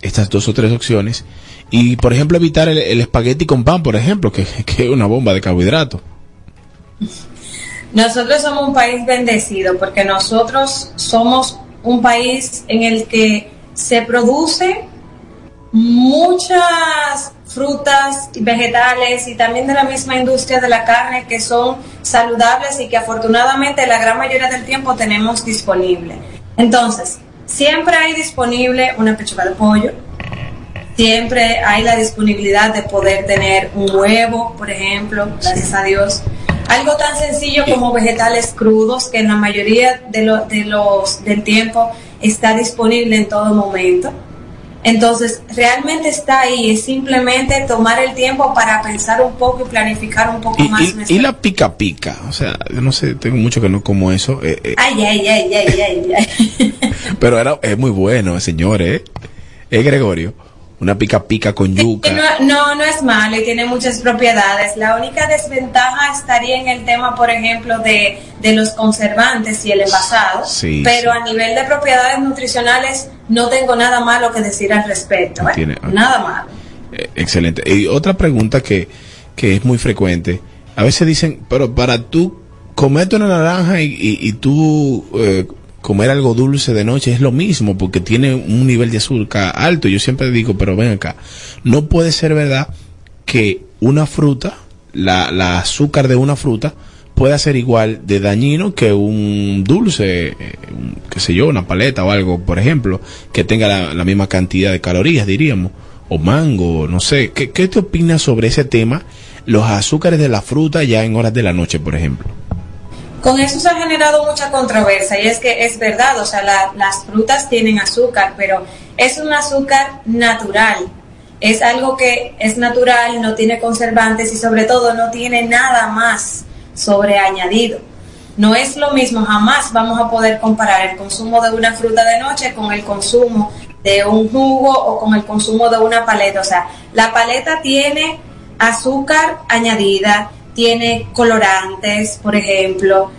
Speaker 4: estas dos o tres opciones, Y, por ejemplo, evitar el, espagueti con pan, por ejemplo, que, [LAUGHS] que es una bomba de carbohidratos.
Speaker 5: Nosotros somos un país bendecido porque nosotros somos un país en el que se produce muchas frutas y vegetales y también de la misma industria de la carne que son saludables y que afortunadamente la gran mayoría del tiempo tenemos disponible. Entonces, siempre hay disponible una pechuga de pollo, siempre hay la disponibilidad de poder tener un huevo, por ejemplo, gracias a Dios. Algo tan sencillo como vegetales crudos que en la mayoría de, de los del tiempo está disponible en todo momento. Entonces, realmente está ahí, es simplemente tomar el tiempo para pensar un poco y planificar un poco más.
Speaker 4: Y, la pica pica, o sea, yo no sé, tengo mucho que no como eso.
Speaker 5: Eh, eh. Ay, ay, ay, ay, ay, ay. [LAUGHS]
Speaker 4: Pero era, es muy bueno, señores. ¿eh? Es Gregorio una pica pica con yuca.
Speaker 5: No, no, es malo y tiene muchas propiedades. La única desventaja estaría en el tema, por ejemplo, de, los conservantes y el envasado. pero a nivel de propiedades nutricionales no tengo nada malo que decir al respecto. ¿eh? nada malo.
Speaker 4: Eh, excelente. Y otra pregunta que, que es muy frecuente. A veces dicen, pero para tú comerte una naranja y, y, tú... Eh, comer algo dulce de noche es lo mismo porque tiene un nivel de azúcar alto. Yo siempre digo, pero ven acá, no puede ser verdad que una fruta, la, la azúcar de una fruta, pueda ser igual de dañino que un dulce, qué sé yo, una paleta o algo, por ejemplo, que tenga la, misma cantidad de calorías, diríamos, o mango, no sé. ¿Qué, ¿Qué te opinas sobre ese tema? Los azúcares de la fruta ya en horas de la noche, por ejemplo.
Speaker 5: Con eso se ha generado mucha controversia y es que es verdad, o sea, las frutas tienen azúcar, pero es un azúcar natural. Es algo que es natural, no tiene conservantes y sobre todo no tiene nada más sobreañadido. No es lo mismo, jamás vamos a poder comparar el consumo de una fruta de noche con el consumo de un jugo o con el consumo de una paleta. O sea, la paleta tiene azúcar añadida, tiene colorantes, por ejemplo.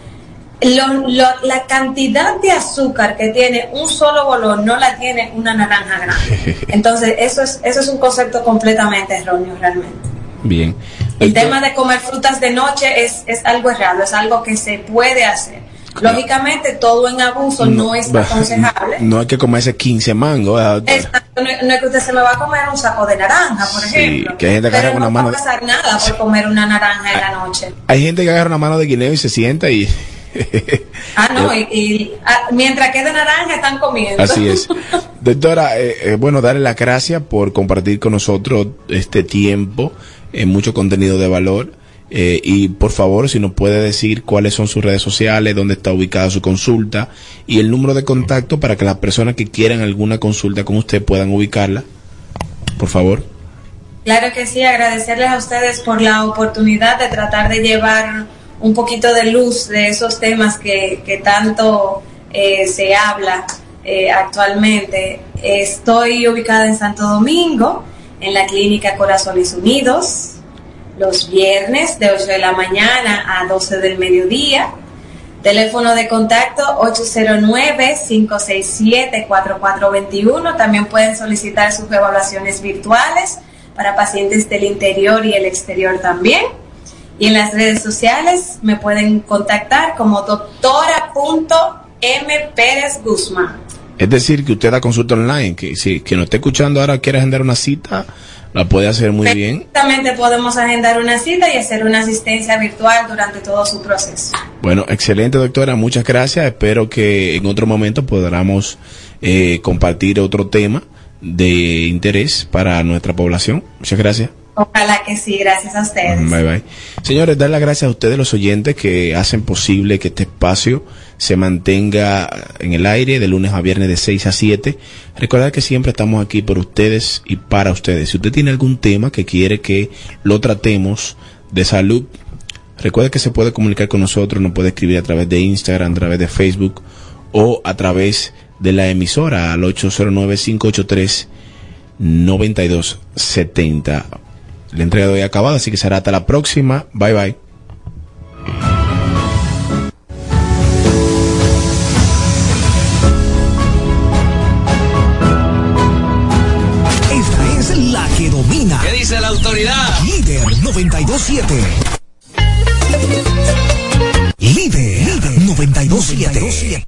Speaker 5: la cantidad de azúcar que tiene un solo bolón no la tiene una naranja grande. [LAUGHS] Entonces, eso es, eso es un concepto completamente erróneo realmente.
Speaker 4: Bien.
Speaker 5: El tema de comer frutas de noche es, es algo errado, es algo que se puede hacer. Lógicamente, todo en abuso no, es aconsejable.
Speaker 4: No hay que comerse 15 mangos.
Speaker 5: Exacto, no, es que usted se me va a comer un saco de naranja, por ejemplo.
Speaker 4: que hay gente que agarra una mano.
Speaker 5: No va a pasar nada por comer una naranja en la noche.
Speaker 4: Hay gente que agarra una mano de guineo y se sienta y. [LAUGHS]
Speaker 5: ah, no, y, ah, mientras quede naranja están comiendo.
Speaker 4: Así es. [LAUGHS] Doctora, eh, eh, bueno, darle las gracias por compartir con nosotros este tiempo, en mucho contenido de valor. Eh, y por favor, si nos puede decir cuáles son sus redes sociales, dónde está ubicada su consulta y el número de contacto para que las personas que quieran alguna consulta con usted puedan ubicarla. Por favor.
Speaker 5: Claro que sí, agradecerles a ustedes por la oportunidad de tratar de llevar un poquito de luz de esos temas que, que tanto eh, se habla eh, actualmente. Estoy ubicada en Santo Domingo, en la clínica Corazones Unidos, los viernes de 8 de la mañana a 12 del mediodía. Teléfono de contacto 809-567-4421. También pueden solicitar sus evaluaciones virtuales para pacientes del interior y el exterior también. Y en las redes sociales me pueden contactar como doctora.m Pérez Guzmán.
Speaker 4: Es decir, que usted da consulta online, que si que nos esté escuchando ahora quiere agendar una cita, la puede hacer muy bien.
Speaker 5: Exactamente, podemos agendar una cita y hacer una asistencia virtual durante todo su proceso.
Speaker 4: Bueno, excelente doctora, muchas gracias. Espero que en otro momento podamos eh, compartir otro tema de interés para nuestra población. Muchas gracias.
Speaker 5: Ojalá que sí, gracias a ustedes.
Speaker 4: Bye bye. Señores, dar las gracias a ustedes los oyentes que hacen posible que este espacio se mantenga en el aire de lunes a viernes de 6 a 7. Recordad que siempre estamos aquí por ustedes y para ustedes. Si usted tiene algún tema que quiere que lo tratemos de salud, recuerde que se puede comunicar con nosotros, nos puede escribir a través de Instagram, a través de Facebook o a través de la emisora al 809 583 9270 la entrega de hoy acabada, así que será hasta la próxima. Bye bye.
Speaker 2: dice la autoridad. Líder 927. Líder, Líder 927.
Speaker 6: 92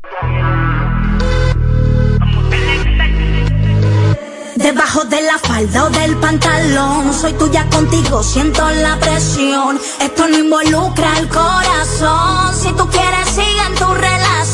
Speaker 6: Debajo de la falda o del pantalón, soy tuya contigo, siento la presión. Esto no involucra el corazón. Si tú quieres, sigue en tu relación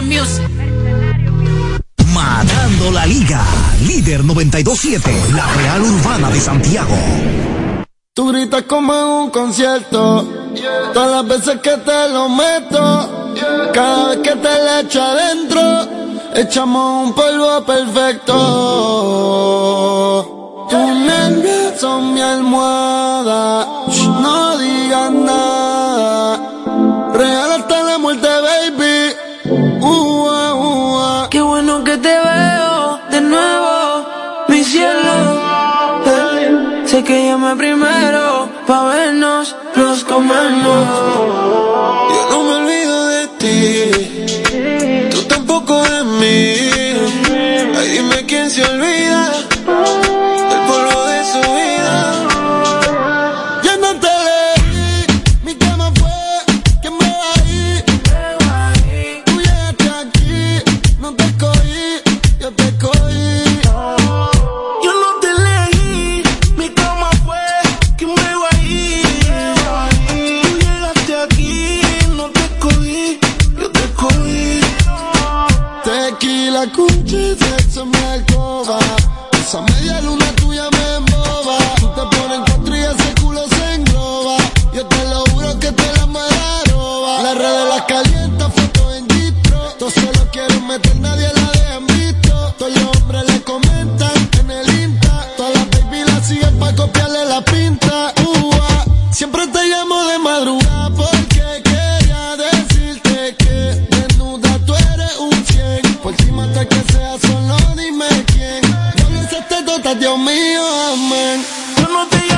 Speaker 7: Mercenario
Speaker 2: Matando la Liga, líder 927, la Real Urbana de Santiago.
Speaker 8: Tú gritas como en un concierto, todas las veces que te lo meto, cada vez que te la echo adentro, echamos un polvo perfecto. Tus nervios son mi almohada, no digas nada,
Speaker 1: regala Sé que llamé primero pa' vernos, nos comemos.
Speaker 8: Dios mío, amén.
Speaker 1: Yo no te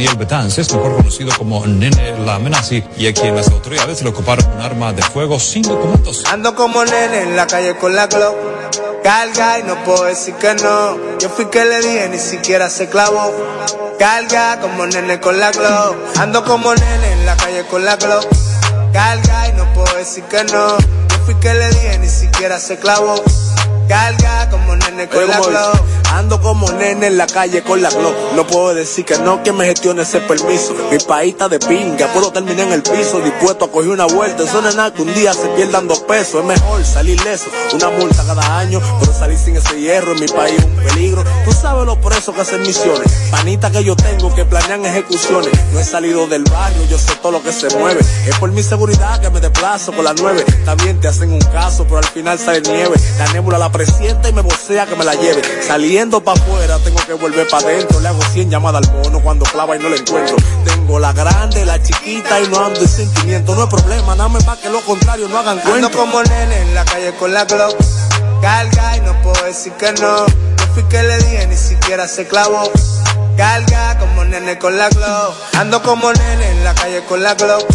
Speaker 9: Daniel Betances, mejor conocido como Nene La y a quien las autoridades le ocuparon un arma de fuego sin documentos.
Speaker 10: Ando como nene en la calle con la Glock. Carga y no puedo decir que no. Yo fui que le dije, ni siquiera se clavó. Carga como nene con la Glock. Ando como nene en la calle con la Glock. Carga y no puedo decir que no. Yo fui que le dije, ni siquiera se clavó. Carga como nene con la Glock.
Speaker 11: Ando como nene en la calle con la Glock. No puedo decir que no, que me gestione ese permiso. Mi país está de pinga, puedo terminar en el piso. Dispuesto a coger una vuelta. Eso no es nada que un día se pierdan dos pesos. Es mejor salir leso. Una multa cada año, pero salir sin ese hierro en mi país es un peligro. Tú sabes los presos que hacen misiones. Panita que yo tengo que planean ejecuciones. No he salido del barrio, yo sé todo lo que se mueve. Es por mi seguridad que me desplazo con las nueve. También te hacen un caso, pero al final sale nieve. La nébula la presienta y me vocea que me la lleve. Saliendo pa' afuera, tengo que volver pa' adentro. Le hago 100 llamadas al mono cuando clava y no la encuentro. Tengo la grande, la chiquita y no ando en sentimiento. No es problema, nada más que lo contrario, no hagan
Speaker 10: Ando
Speaker 11: cuento.
Speaker 10: como nene en la calle con la Glock. Carga y no puedo decir que no. Yo fui que le dije, ni siquiera se clavó. Carga como nene con la Glock. Ando como nene en la calle con la Glock.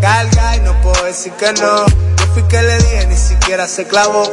Speaker 10: Carga y no puedo decir que no. Yo fui que le dije, ni siquiera se clavó.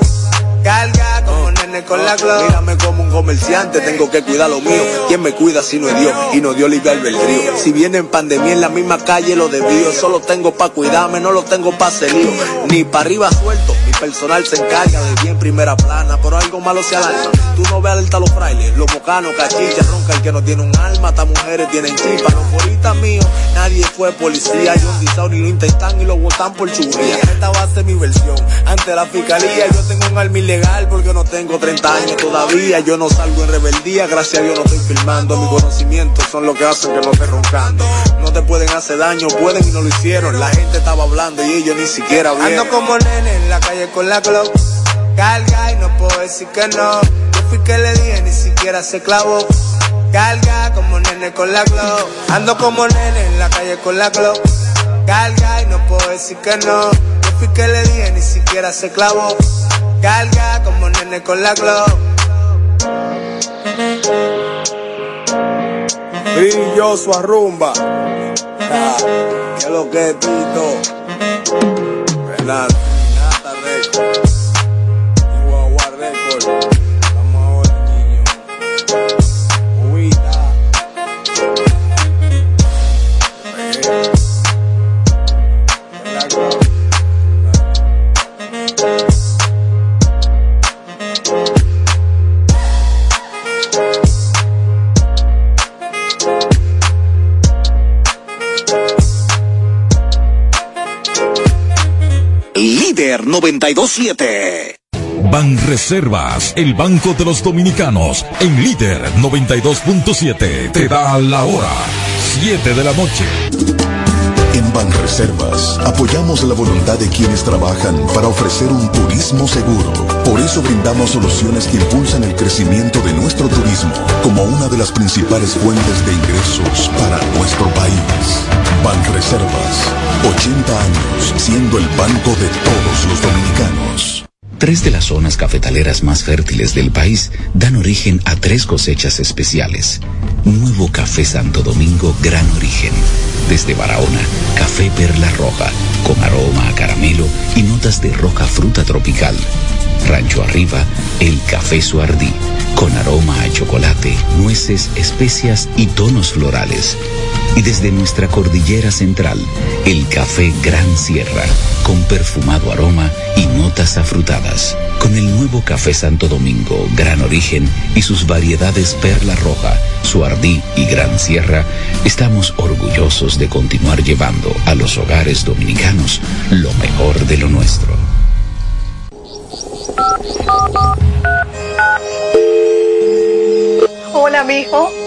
Speaker 10: Carga como con la Glock.
Speaker 11: Mírame como un comerciante, tengo que cuidar lo mío. ¿Quién me cuida si no es Dios? Y no dio libre albedrío. Si viene en pandemia en la misma calle lo desvío. Solo tengo pa' cuidarme, no lo tengo pa' lío. Ni pa' arriba suelto, mi personal se encarga de bien primera plana. Pero algo malo se alarma. Tú no ves alerta a los frailes, los bocanos, cachicha, ronca el que no tiene un alma. Estas mujeres tienen chispa, los bolitas míos. Nadie fue policía, un disao ni lo intentan y lo botan por churría. Esta va a ser mi versión. Ante la fiscalía yo tengo un arma ilegal porque no tengo 30 años todavía, yo no salgo en rebeldía, gracias a Dios no estoy filmando. Mis conocimientos son lo que hacen que no esté roncando. No te pueden hacer daño, pueden y no lo hicieron. La gente estaba hablando y ellos ni siquiera vieron.
Speaker 1: Ando como nene en la calle con la Glock. Carga y no puedo decir que no. Yo fui que le dije, ni siquiera se clavó. Carga como nene con la Glock. Ando como nene en la calle con la Glock. Carga y no puedo decir que no. Yo fui que le dije, ni siquiera se clavó. Carga como nene con la Glock.
Speaker 11: Brillo su arrumba. Ah, ¿Qué es lo que es Tito? Renata,
Speaker 2: Líder 927.
Speaker 3: Ban Reservas, el Banco de los Dominicanos, en líder 92.7, te da la hora, 7 de la noche.
Speaker 12: Banreservas apoyamos la voluntad de quienes trabajan para ofrecer un turismo seguro. Por eso brindamos soluciones que impulsan el crecimiento de nuestro turismo como una de las principales fuentes de ingresos para nuestro país. Banreservas, 80 años siendo el banco de todos los dominicanos.
Speaker 13: Tres de las zonas cafetaleras más fértiles del país dan origen a tres cosechas especiales. Nuevo Café Santo Domingo Gran Origen. Desde Barahona, café perla roja, con aroma a caramelo y notas de roja fruta tropical. Rancho Arriba, el café Suardí, con aroma a chocolate, nueces, especias y tonos florales. Y desde nuestra cordillera central, el café Gran Sierra, con perfumado aroma y notas afrutadas. Con el nuevo café Santo Domingo, Gran Origen y sus variedades Perla Roja, Suardí y Gran Sierra, estamos orgullosos de continuar llevando a los hogares dominicanos lo mejor de lo nuestro.
Speaker 14: Hola, mijo.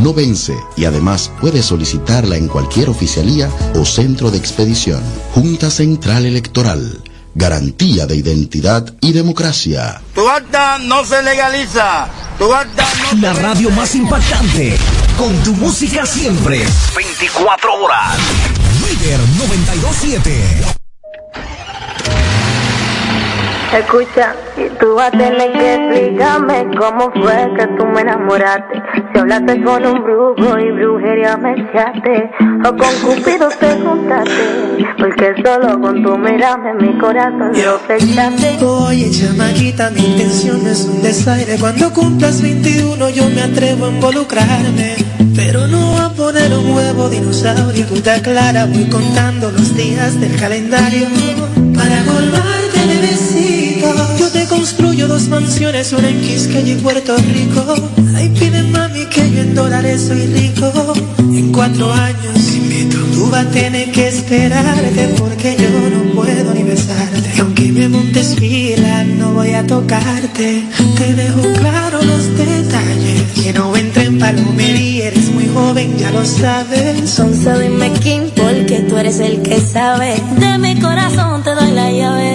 Speaker 15: no vence y además puedes solicitarla en cualquier oficialía o centro de expedición. Junta Central Electoral. Garantía de identidad y democracia.
Speaker 16: Tu acta no se legaliza. Tu acta no
Speaker 2: La radio más impactante. Con tu música siempre. 24 horas. Líder 927.
Speaker 17: Escucha, tú vas a tener que explicarme cómo fue que tú me enamoraste. Si hablaste con un brujo y brujería me echaste, o con Cupido te juntaste, porque solo con tu mirarme mi corazón lo flechaste.
Speaker 18: Oye, chamaquita, mi intención es un desaire. Cuando cumplas 21 yo me atrevo a involucrarme. Pero no a poner un huevo dinosaurio. Tú te aclara, voy contando los días del calendario. Para colmarte de Yo te construyo dos mansiones, una en Quisqueya y Puerto Rico. Ahí pide mami que yo en dólares soy rico. En cuatro años invito. Tú vas a tener que esperarte porque yo no puedo ni besarte. Y aunque me montes fila, no voy a tocarte. Te dejo claro los detalles. Que no entre en palomería, eres muy joven, ya lo sabes.
Speaker 17: Sonso dime quién, porque tú eres el que sabe. De mi corazón te doy la llave.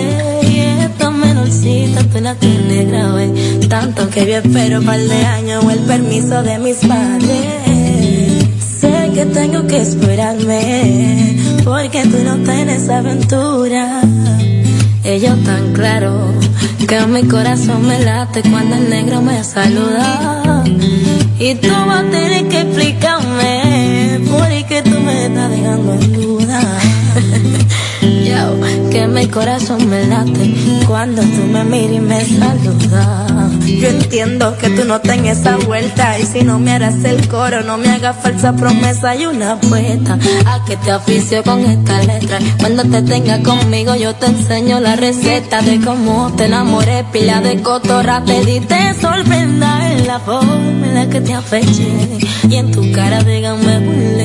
Speaker 17: Tanto que yo espero par de años o el permiso de mis padres. Sé que tengo que esperarme. Porque tú no tienes aventura. Ellos tan claro que mi corazón me late cuando el negro me saluda. Y tú vas a tener que explicarme porque tú me estás dejando en mi corazón me late cuando tú me miras y me saludas. Yo entiendo que tú no tengas esa vuelta y si no me harás el coro, no me hagas falsa promesa y una apuesta a que te oficio con esta letra. Cuando te tenga conmigo yo te enseño la receta de cómo te enamoré, pila de cotorra, pedí te sorprenda en la forma en la que te afeché y en tu cara digan me burlé.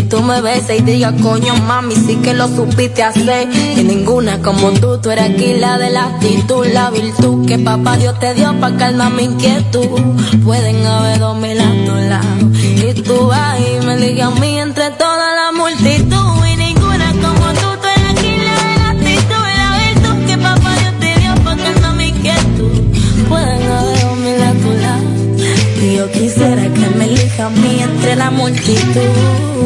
Speaker 17: Y tú me beses y digas, coño mami, sí que lo supiste hacer. Y ninguna como tú, tú eres aquí la de la actitud, la virtud que papá Dios te dio pa' calmar mi inquietud. Pueden haber dos mil a tu lado. Y tú ahí me ligas a mí entre toda la multitud. Y ninguna como tú, tú eres aquí la de la actitud, la que papá Dios te dio pa' calmar mi inquietud. Pueden haber dos mil a tu. Y yo quisiera que me elija a mí entre la multitud.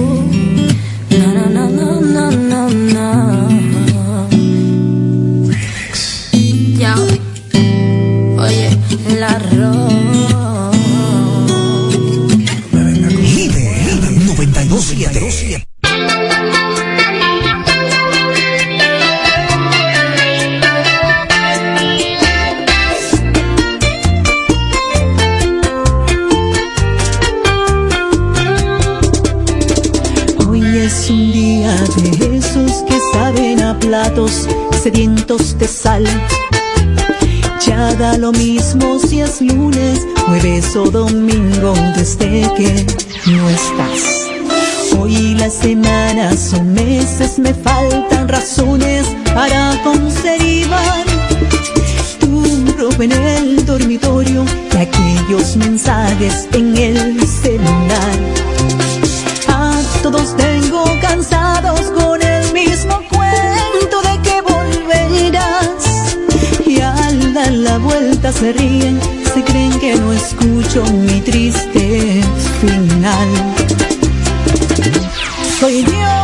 Speaker 19: Sedientos de sal. Ya da lo mismo si es lunes, jueves o domingo desde que no estás. Hoy las semanas o meses me faltan razones para conservar tu ropa en el dormitorio y aquellos mensajes en el celular. A todos tengo cansados con la vuelta se ríen, se creen que no escucho mi triste final. Soy yo,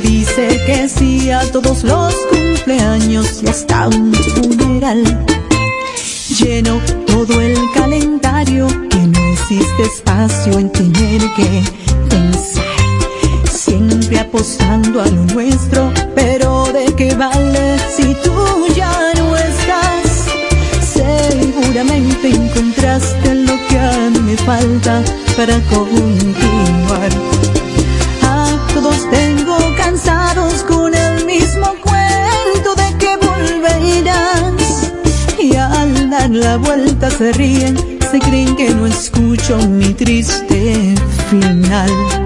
Speaker 19: dice que sí a todos los cumpleaños y hasta un funeral. Lleno todo el calendario que no existe espacio en tener que pensar. Siempre apostando a lo nuestro, pero ¿de qué vale si tú ya no estás? Seguramente encontraste lo que a mí me falta para continuar. La vuelta se ríen, se creen que no escucho mi triste final.